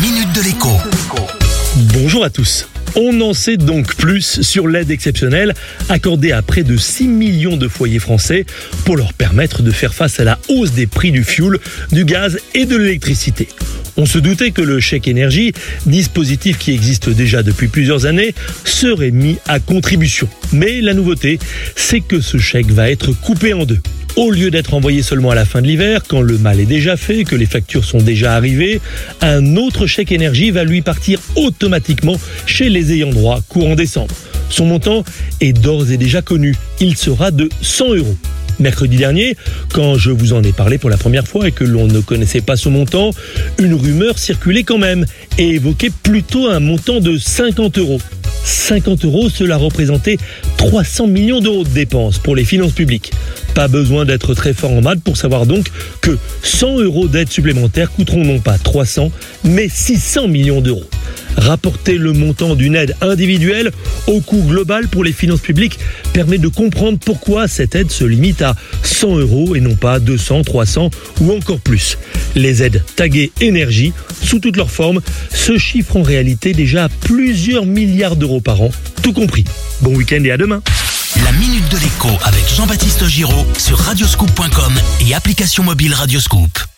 minute de l'écho. Bonjour à tous. On en sait donc plus sur l'aide exceptionnelle accordée à près de 6 millions de foyers français pour leur permettre de faire face à la hausse des prix du fioul, du gaz et de l'électricité. On se doutait que le chèque énergie, dispositif qui existe déjà depuis plusieurs années, serait mis à contribution. Mais la nouveauté, c'est que ce chèque va être coupé en deux. Au lieu d'être envoyé seulement à la fin de l'hiver, quand le mal est déjà fait, que les factures sont déjà arrivées, un autre chèque énergie va lui partir automatiquement chez les ayants droit courant décembre. Son montant est d'ores et déjà connu. Il sera de 100 euros. Mercredi dernier, quand je vous en ai parlé pour la première fois et que l'on ne connaissait pas ce montant, une rumeur circulait quand même et évoquait plutôt un montant de 50 euros. 50 euros, cela représentait 300 millions d'euros de dépenses pour les finances publiques. Pas besoin d'être très fort en maths pour savoir donc que 100 euros d'aide supplémentaire coûteront non pas 300, mais 600 millions d'euros. Rapporter le montant d'une aide individuelle au coût global pour les finances publiques permet de comprendre pourquoi cette aide se limite à 100 euros et non pas 200, 300 ou encore plus. Les aides taguées énergie, sous toutes leurs formes, se chiffrent en réalité déjà à plusieurs milliards d'euros par an, tout compris. Bon week-end et à demain. La minute de l'écho avec Jean-Baptiste Giraud sur radioscoop.com et application mobile Radioscoop.